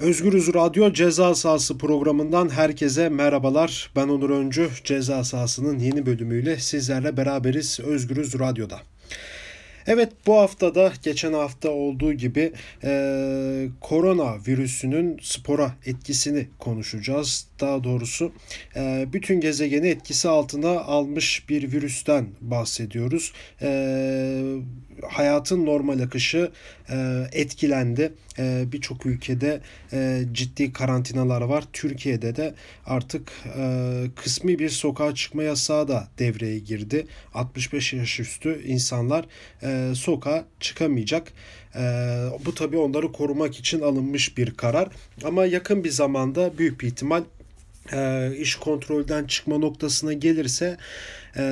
Özgürüz Radyo Ceza Sahası programından herkese merhabalar. Ben Onur Öncü. Ceza Sahası'nın yeni bölümüyle sizlerle beraberiz Özgürüz Radyo'da. Evet bu haftada geçen hafta olduğu gibi e, korona virüsünün spora etkisini konuşacağız. Daha doğrusu e, bütün gezegeni etkisi altına almış bir virüsten bahsediyoruz. E, hayatın normal akışı e, etkilendi. E, Birçok ülkede e, ciddi karantinalar var. Türkiye'de de artık e, kısmi bir sokağa çıkma yasağı da devreye girdi. 65 yaş üstü insanlar e, sokağa çıkamayacak. E, bu tabii onları korumak için alınmış bir karar. Ama yakın bir zamanda büyük bir ihtimal e, iş kontrolden çıkma noktasına gelirse e,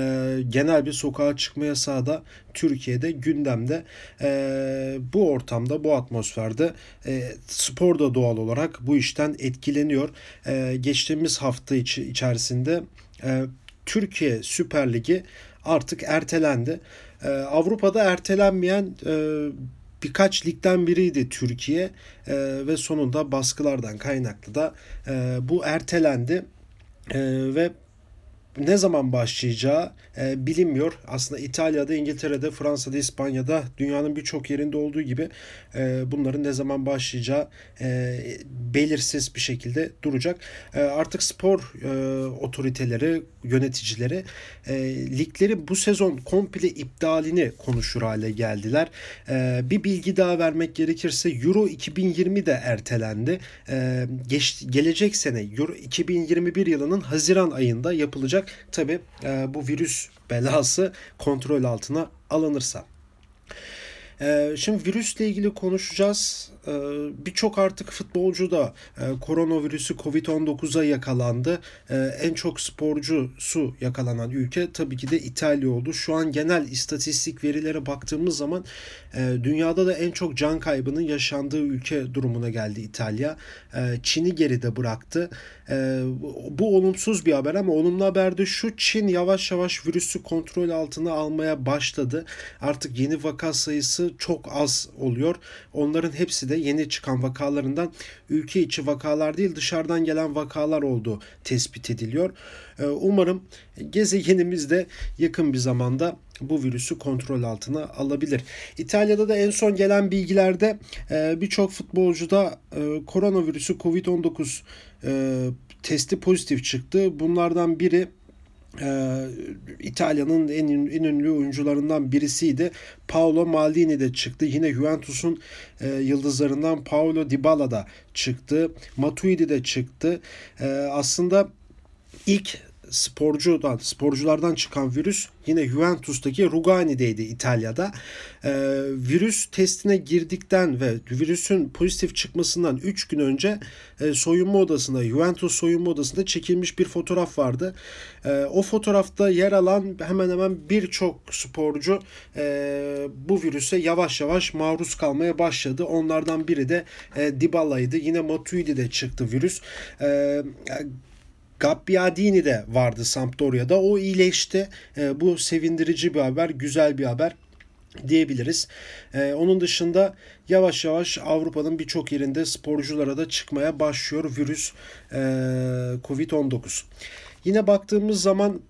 genel bir sokağa çıkma yasağı da Türkiye'de gündemde. E, bu ortamda, bu atmosferde e, spor da doğal olarak bu işten etkileniyor. E, geçtiğimiz hafta içi, içerisinde e, Türkiye Süper Ligi artık ertelendi. E, Avrupa'da ertelenmeyen e, birkaç ligden biriydi Türkiye. E, ve sonunda baskılardan kaynaklı da e, bu ertelendi. E, ve ne zaman başlayacağı e, bilinmiyor. Aslında İtalya'da, İngiltere'de, Fransa'da, İspanya'da dünyanın birçok yerinde olduğu gibi e, bunların ne zaman başlayacağı e, belirsiz bir şekilde duracak. E, artık spor e, otoriteleri, yöneticileri e, ligleri bu sezon komple iptalini konuşur hale geldiler. E, bir bilgi daha vermek gerekirse Euro 2020 de ertelendi. E, geç, gelecek sene Euro 2021 yılının Haziran ayında yapılacak Tabi e, bu virüs belası kontrol altına alınırsa. E, şimdi virüsle ilgili konuşacağız. E, Birçok artık futbolcu da e, koronavirüsü Covid-19'a yakalandı. E, en çok sporcusu yakalanan ülke tabii ki de İtalya oldu. Şu an genel istatistik verilere baktığımız zaman e, dünyada da en çok can kaybının yaşandığı ülke durumuna geldi İtalya. E, Çin'i geride bıraktı. Bu olumsuz bir haber ama olumlu haber de şu Çin yavaş yavaş virüsü kontrol altına almaya başladı. Artık yeni vaka sayısı çok az oluyor. Onların hepsi de yeni çıkan vakalarından ülke içi vakalar değil dışarıdan gelen vakalar olduğu tespit ediliyor. Umarım gezegenimiz de yakın bir zamanda bu virüsü kontrol altına alabilir. İtalya'da da en son gelen bilgilerde birçok futbolcuda koronavirüsü Covid-19 testi pozitif çıktı. Bunlardan biri ee, İtalya'nın en, en ünlü oyuncularından birisiydi. Paolo Maldini de çıktı. Yine Juventus'un e, yıldızlarından Paolo Dybala da çıktı. Matuidi de çıktı. E, aslında ilk sporcudan, sporculardan çıkan virüs yine Juventus'taki Rugani'deydi İtalya'da. Ee, virüs testine girdikten ve virüsün pozitif çıkmasından 3 gün önce e, soyunma odasında, Juventus soyunma odasında çekilmiş bir fotoğraf vardı. E, o fotoğrafta yer alan hemen hemen birçok sporcu e, bu virüse yavaş yavaş maruz kalmaya başladı. Onlardan biri de e, Dybala'ydı. Yine Matuidi de çıktı virüs. E, Gabbiadini de vardı Sampdoria'da. O iyileşti. E, bu sevindirici bir haber, güzel bir haber diyebiliriz. Ee, onun dışında yavaş yavaş Avrupa'nın birçok yerinde sporculara da çıkmaya başlıyor virüs e, Covid-19. Yine baktığımız zaman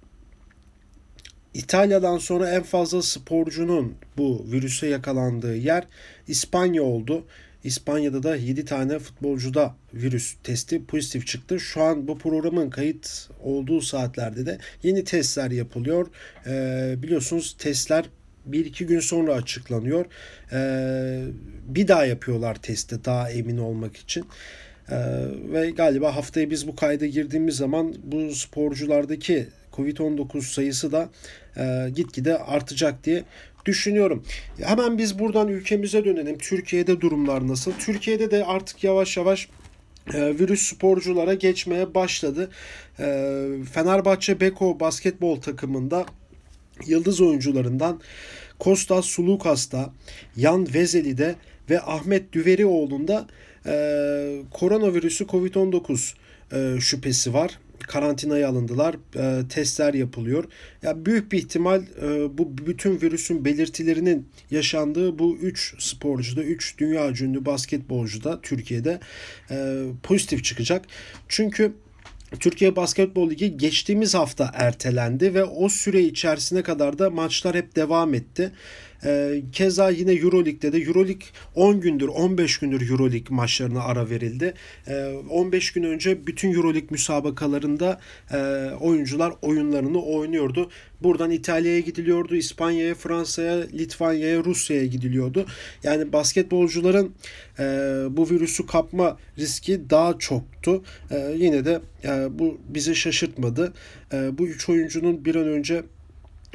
İtalya'dan sonra en fazla sporcunun bu virüse yakalandığı yer İspanya oldu. İspanya'da da 7 tane futbolcuda virüs testi pozitif çıktı. Şu an bu programın kayıt olduğu saatlerde de yeni testler yapılıyor. Ee, biliyorsunuz testler bir iki gün sonra açıklanıyor. Ee, bir daha yapıyorlar testi daha emin olmak için. Ee, ve galiba haftaya biz bu kayda girdiğimiz zaman bu sporculardaki Covid-19 sayısı da e, gitgide artacak diye düşünüyorum. Hemen biz buradan ülkemize dönelim. Türkiye'de durumlar nasıl? Türkiye'de de artık yavaş yavaş e, virüs sporculara geçmeye başladı. E, Fenerbahçe Beko basketbol takımında yıldız oyuncularından Kostas Sulukas'ta, Yan Vezeli'de ve Ahmet Düverioğlu'nda e, koronavirüsü COVID-19 e, şüphesi var. Karantinaya alındılar. E, testler yapılıyor. Ya büyük bir ihtimal e, bu bütün virüsün belirtilerinin yaşandığı bu 3 sporcuda, 3 dünya ünlü basketbolcuda Türkiye'de e, pozitif çıkacak. Çünkü Türkiye Basketbol Ligi geçtiğimiz hafta ertelendi ve o süre içerisine kadar da maçlar hep devam etti. Ee, keza yine Euroleague'de de Euroleague 10 gündür 15 gündür Euroleague maçlarına ara verildi. 15 ee, gün önce bütün Euroleague müsabakalarında e, oyuncular oyunlarını oynuyordu. Buradan İtalya'ya gidiliyordu, İspanya'ya, Fransa'ya, Litvanya'ya, Rusya'ya gidiliyordu. Yani basketbolcuların e, bu virüsü kapma riski daha çoktu. E, yine de bu bizi şaşırtmadı. bu üç oyuncunun bir an önce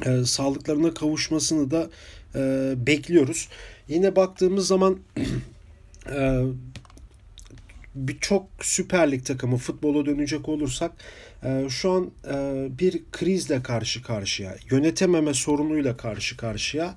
e, sağlıklarına kavuşmasını da e, bekliyoruz. Yine baktığımız zaman e, birçok Süper Lig takımı futbola dönecek olursak e, şu an e, bir krizle karşı karşıya, yönetememe sorunuyla karşı karşıya.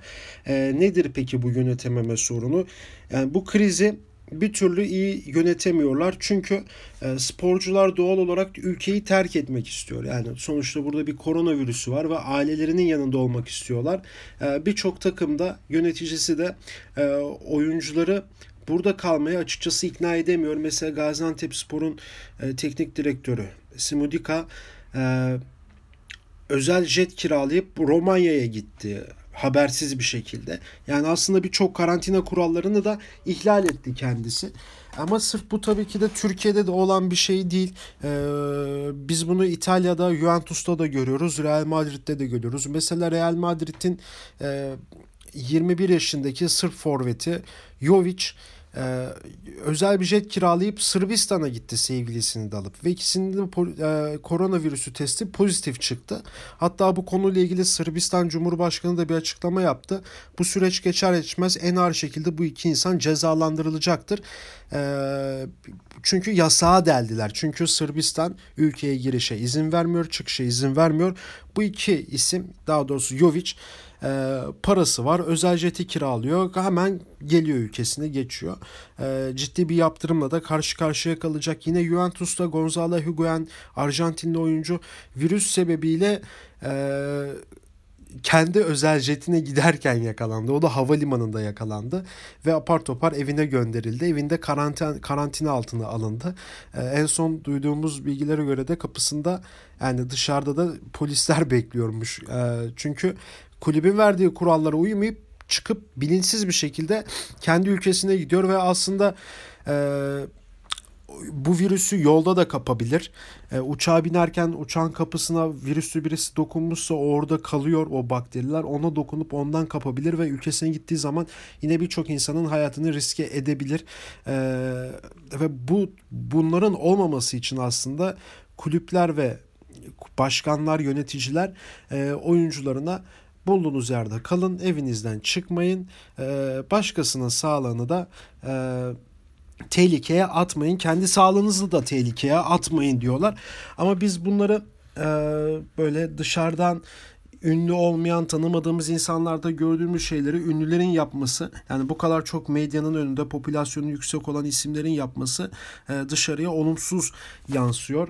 E, nedir peki bu yönetememe sorunu? Yani bu krizi bir türlü iyi yönetemiyorlar. Çünkü e, sporcular doğal olarak ülkeyi terk etmek istiyor. Yani sonuçta burada bir koronavirüsü var ve ailelerinin yanında olmak istiyorlar. E, Birçok takımda yöneticisi de e, oyuncuları burada kalmaya açıkçası ikna edemiyor. Mesela Gaziantep Spor'un e, teknik direktörü Simudika e, özel jet kiralayıp Romanya'ya gitti habersiz bir şekilde. Yani aslında birçok karantina kurallarını da ihlal etti kendisi. Ama sırf bu tabii ki de Türkiye'de de olan bir şey değil. Ee, biz bunu İtalya'da, Juventus'ta da görüyoruz. Real Madrid'de de görüyoruz. Mesela Real Madrid'in e, 21 yaşındaki Sırp forveti Jovic ee, özel bir jet kiralayıp Sırbistan'a gitti sevgilisini de alıp ve ikisinin de e, koronavirüsü testi pozitif çıktı. Hatta bu konuyla ilgili Sırbistan Cumhurbaşkanı da bir açıklama yaptı. Bu süreç geçer geçmez en ağır şekilde bu iki insan cezalandırılacaktır. Ee, çünkü yasağa deldiler. Çünkü Sırbistan ülkeye girişe izin vermiyor, çıkışa izin vermiyor. Bu iki isim daha doğrusu Jovic e, parası var. Özel jeti kiralıyor. Hemen geliyor ülkesine geçiyor. E, ciddi bir yaptırımla da karşı karşıya kalacak. Yine Juventus'ta Gonzalo Higuain Arjantinli oyuncu virüs sebebiyle e, kendi özel jetine giderken yakalandı. O da havalimanında yakalandı ve apar topar evine gönderildi. Evinde karantin karantina altına alındı. Ee, en son duyduğumuz bilgilere göre de kapısında yani dışarıda da polisler bekliyormuş. Ee, çünkü kulübün verdiği kurallara uymayıp çıkıp bilinçsiz bir şekilde kendi ülkesine gidiyor ve aslında e, bu virüsü yolda da kapabilir. E, uçağa binerken uçağın kapısına virüslü birisi dokunmuşsa orada kalıyor o bakteriler. Ona dokunup ondan kapabilir ve ülkesine gittiği zaman yine birçok insanın hayatını riske edebilir. E, ve bu bunların olmaması için aslında kulüpler ve başkanlar, yöneticiler e, oyuncularına bulduğunuz yerde kalın, evinizden çıkmayın. E, başkasının sağlığını da e, tehlikeye atmayın. Kendi sağlığınızı da tehlikeye atmayın diyorlar. Ama biz bunları e, böyle dışarıdan ünlü olmayan tanımadığımız insanlarda gördüğümüz şeyleri ünlülerin yapması yani bu kadar çok medyanın önünde popülasyonu yüksek olan isimlerin yapması e, dışarıya olumsuz yansıyor.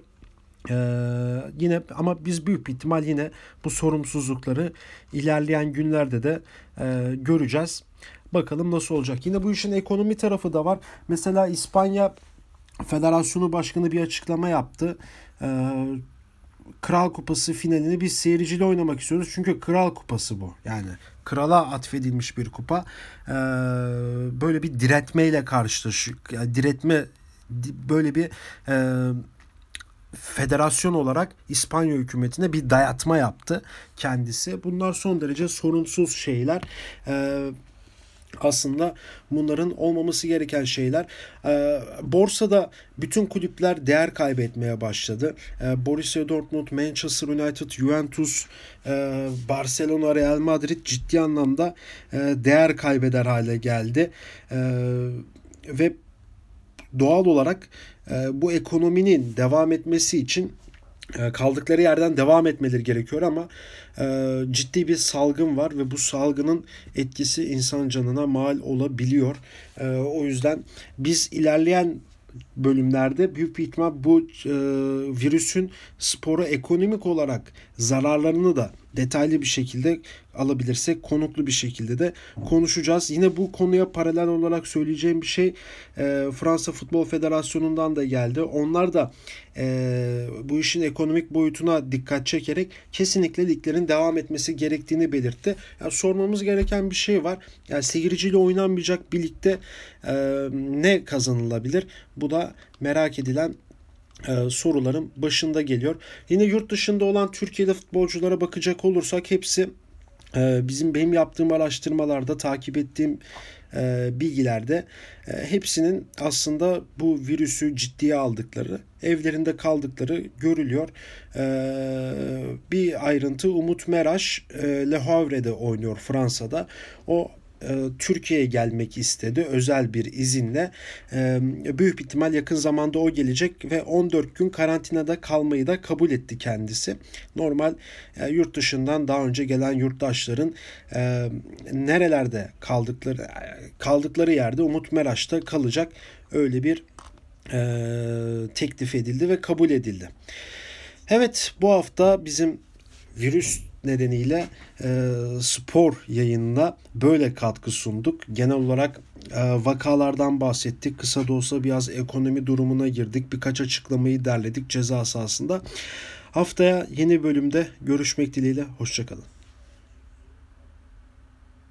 Ee, yine ama biz büyük bir ihtimal yine bu sorumsuzlukları ilerleyen günlerde de e, göreceğiz. Bakalım nasıl olacak. Yine bu işin ekonomi tarafı da var. Mesela İspanya Federasyonu Başkanı bir açıklama yaptı. Ee, Kral Kupası finalini biz seyirciyle oynamak istiyoruz. Çünkü Kral Kupası bu. Yani krala atfedilmiş bir kupa. Ee, böyle bir diretmeyle karşılaşıyor. Yani diretme böyle bir e, federasyon olarak İspanya hükümetine bir dayatma yaptı kendisi. Bunlar son derece sorunsuz şeyler. Ee, aslında bunların olmaması gereken şeyler. Ee, borsada bütün kulüpler değer kaybetmeye başladı. Ee, Borussia Dortmund, Manchester United, Juventus, e, Barcelona, Real Madrid ciddi anlamda e, değer kaybeder hale geldi. E, ve doğal olarak e, bu ekonominin devam etmesi için e, kaldıkları yerden devam etmeleri gerekiyor ama e, ciddi bir salgın var ve bu salgının etkisi insan canına mal olabiliyor. o yüzden biz ilerleyen bölümlerde büyük bir ihtimal bu e, virüsün spora ekonomik olarak zararlarını da detaylı bir şekilde alabilirsek konuklu bir şekilde de konuşacağız. Yine bu konuya paralel olarak söyleyeceğim bir şey e, Fransa Futbol Federasyonu'ndan da geldi. Onlar da e, bu işin ekonomik boyutuna dikkat çekerek kesinlikle liglerin devam etmesi gerektiğini belirtti. Yani sormamız gereken bir şey var. Yani seyirciyle oynanmayacak bir ligde e, ne kazanılabilir? Bu da merak edilen e, soruların başında geliyor. Yine yurt dışında olan Türkiye'de futbolculara bakacak olursak hepsi e, bizim benim yaptığım araştırmalarda takip ettiğim e, bilgilerde e, hepsinin aslında bu virüsü ciddiye aldıkları, evlerinde kaldıkları görülüyor. Bir ayrıntı Umut Meraş Le Havre'de oynuyor Fransa'da. O Türkiye'ye gelmek istedi özel bir izinle. E, büyük ihtimal yakın zamanda o gelecek ve 14 gün karantinada kalmayı da kabul etti kendisi. Normal e, yurt dışından daha önce gelen yurttaşların nerelerde kaldıkları kaldıkları yerde Umut Meraş'ta kalacak öyle bir teklif edildi ve kabul edildi. Evet bu hafta bizim virüs nedeniyle e, spor yayınına böyle katkı sunduk. Genel olarak e, vakalardan bahsettik. Kısa da olsa biraz ekonomi durumuna girdik. Birkaç açıklamayı derledik ceza sahasında. Haftaya yeni bölümde görüşmek dileğiyle. Hoşçakalın.